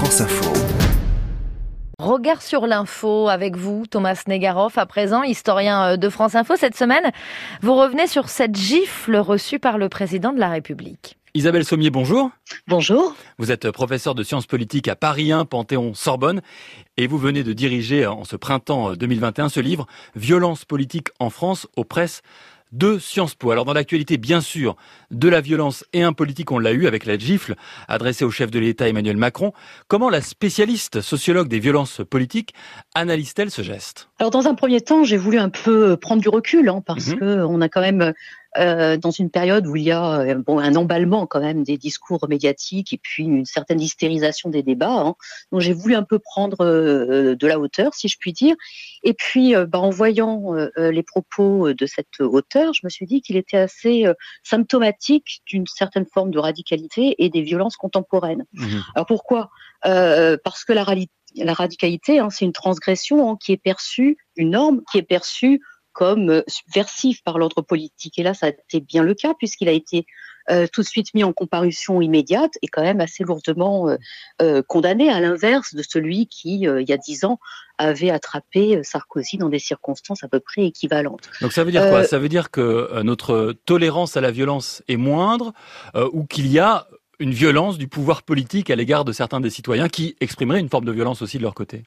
France Info. Regard sur l'info avec vous, Thomas Negaroff, à présent, historien euh, de France Info. Cette semaine, vous revenez sur cette gifle reçue par le président de la République. Isabelle Sommier, bonjour. Bonjour. Vous êtes professeur de sciences politiques à Paris 1, Panthéon-Sorbonne, et vous venez de diriger en ce printemps 2021 ce livre, Violence politique en France aux presses de Sciences Po. Alors dans l'actualité, bien sûr, de la violence et un politique, on l'a eu avec la gifle adressée au chef de l'État Emmanuel Macron. Comment la spécialiste sociologue des violences politiques analyse-t-elle ce geste? Alors dans un premier temps, j'ai voulu un peu prendre du recul hein, parce qu'on mhm. que on a quand même euh, dans une période où il y a euh, bon, un emballement quand même des discours médiatiques et puis une certaine hystérisation des débats. Hein. Donc j'ai voulu un peu prendre euh, de la hauteur, si je puis dire. Et puis bah, en voyant les propos de cette hauteur, je me suis dit qu'il était assez symptomatique d'une certaine forme de radicalité et des violences contemporaines. Mmh Alors pourquoi? Parce que la, la radicalité, hein, c'est une transgression hein, qui est perçue, une norme qui est perçue comme euh, subversif par l'ordre politique. Et là, ça a été bien le cas puisqu'il a été euh, tout de suite mis en comparution immédiate et quand même assez lourdement euh, condamné, à l'inverse de celui qui, il y a dix ans, avait attrapé Sarkozy dans des circonstances à peu près équivalentes. Donc ça veut dire quoi? Ça veut dire que notre tolérance à la violence est moindre ou qu'il y a une violence du pouvoir politique à l'égard de certains des citoyens qui exprimeraient une forme de violence aussi de leur côté?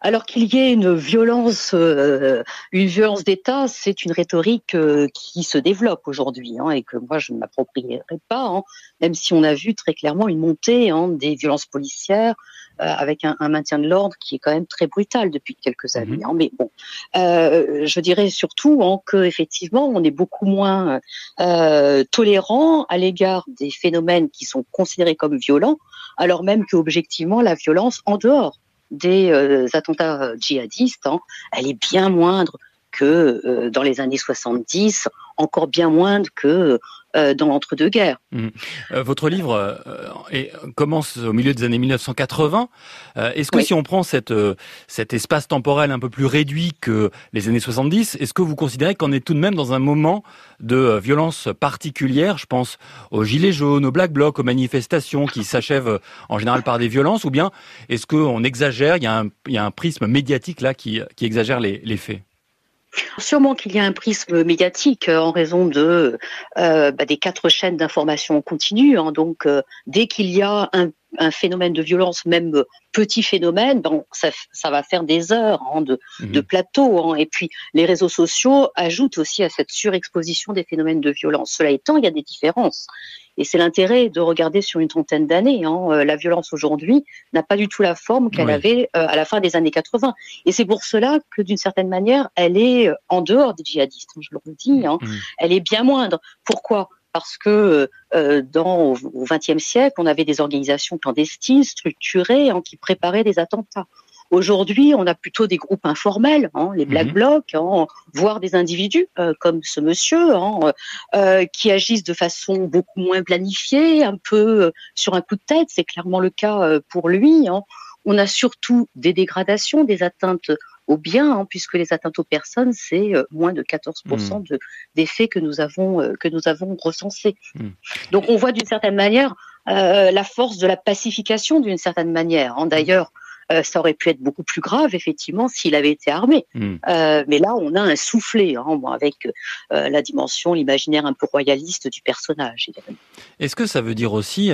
Alors qu'il y ait une violence, euh, une violence d'État, c'est une rhétorique euh, qui se développe aujourd'hui hein, et que moi je ne m'approprierai pas, hein, même si on a vu très clairement une montée hein, des violences policières euh, avec un, maintien de l'ordre qui est quand même très brutal depuis quelques mhm. années. Mais bon, je dirais surtout hein, que effectivement on est beaucoup moins tolérant à l'égard des phénomènes qui sont considérés comme violents, alors même qu'objectivement la violence en dehors des euh, attentats euh, djihadistes, hein, elle est bien moindre que euh, dans les années 70, encore bien moindre que dans l'entre-deux-guerres. Mmh. Euh, votre livre euh, commence au milieu des années 1980. est-ce que si on prend cette, cet espace temporel un peu plus réduit que les années 70, est-ce que vous considérez qu'on est tout de même dans un moment de violence particulière? Je pense aux gilets jaunes, aux black blocs, aux manifestations qui s'achèvent en général par des violences, ou bien est-ce qu'on exagère il y, a un, il y, a un, prisme médiatique là qui, qui exagère les, les faits? Sûrement qu'il y a un prisme médiatique euh, en raison euh, bah, des quatre chaînes d'information continue. Hein. donc, euh, dès qu'il y a un, phénomène de violence, même petit phénomène, ben, ça, va faire des heures hein, de, mmh de, plateau. Hein. et puis, les réseaux sociaux ajoutent aussi à cette surexposition des phénomènes de violence. Cela étant, il y a des différences. Et c'est l'intérêt de regarder sur une trentaine d'années. Hein. Euh, la violence aujourd'hui n'a pas du tout la forme qu'elle avait euh, à la fin des années 80. Et c'est pour cela que d'une certaine manière, elle est euh, en dehors des djihadistes. Je le redis. Mmh. elle est bien moindre. Pourquoi? Parce que dans au XXe siècle, on avait des organisations clandestines, structurées, qui préparaient des attentats. Aujourd'hui, on a plutôt des groupes informels, hein, les black mhm. blocs, hein, voire des individus euh, comme ce monsieur, hein, euh, qui agissent de façon beaucoup moins planifiée, un peu euh, sur un coup de tête. C'est clairement le cas pour lui. On a surtout des dégradations, des atteintes aux biens, puisque les atteintes aux personnes, c'est moins de 14% mhm. de, des faits que nous avons que nous avons recensés. Mhm. Donc on voit d'une certaine manière la force de la pacification d'une certaine manière. D'ailleurs, euh, ça aurait pu être beaucoup plus grave, effectivement, s'il avait été armé. Hmm. Euh, mais là, on a un soufflet, hein, avec euh, la dimension, l'imaginaire un peu royaliste du personnage. Est-ce que ça veut dire aussi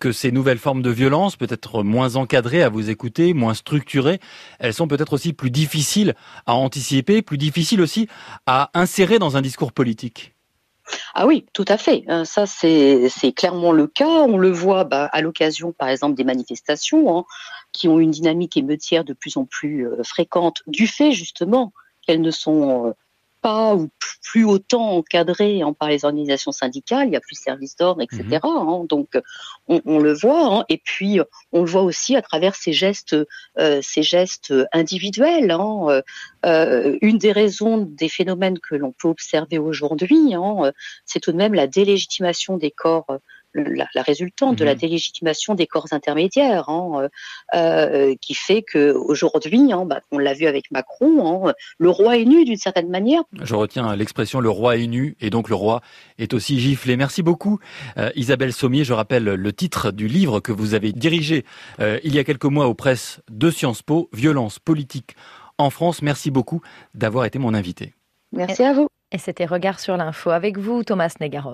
que ces nouvelles formes de violence, peut-être moins encadrées à vous écouter, moins structurées, elles sont peut-être aussi plus difficiles à anticiper, plus difficiles aussi à insérer dans un discours politique? Ah oui, tout à fait. Euh, ça, c'est clairement le cas. On le voit bah, à l'occasion, par exemple, des manifestations hein, qui ont une dynamique émeutière de plus en plus euh, fréquente du fait, justement, qu'elles ne sont euh, pas ou plus autant encadré par les organisations syndicales, il y a plus de services d'ordre, etc. Mhm. Hein. donc on, le voit, hein. et puis on le voit aussi à travers ces gestes, euh, ces gestes individuels. Hein. Euh, une des raisons des phénomènes que l'on peut observer aujourd'hui, c'est tout de même la délégitimation des corps la, résultante de la mmh. délégitimation des corps intermédiaires, hein, qui fait que aujourd'hui, hein, bah, on l'a vu avec Macron, hein, le roi est nu d'une certaine manière. Je retiens l'expression le roi est nu et donc le roi est aussi giflé. Merci beaucoup Isabelle Sommier. Je rappelle le titre du livre que vous avez dirigé il y a quelques mois aux presses de Sciences Po, Violence politique en France. Merci beaucoup d'avoir été mon invité. Merci à vous. Et c'était Regard sur l'info avec vous, Thomas Negaroff.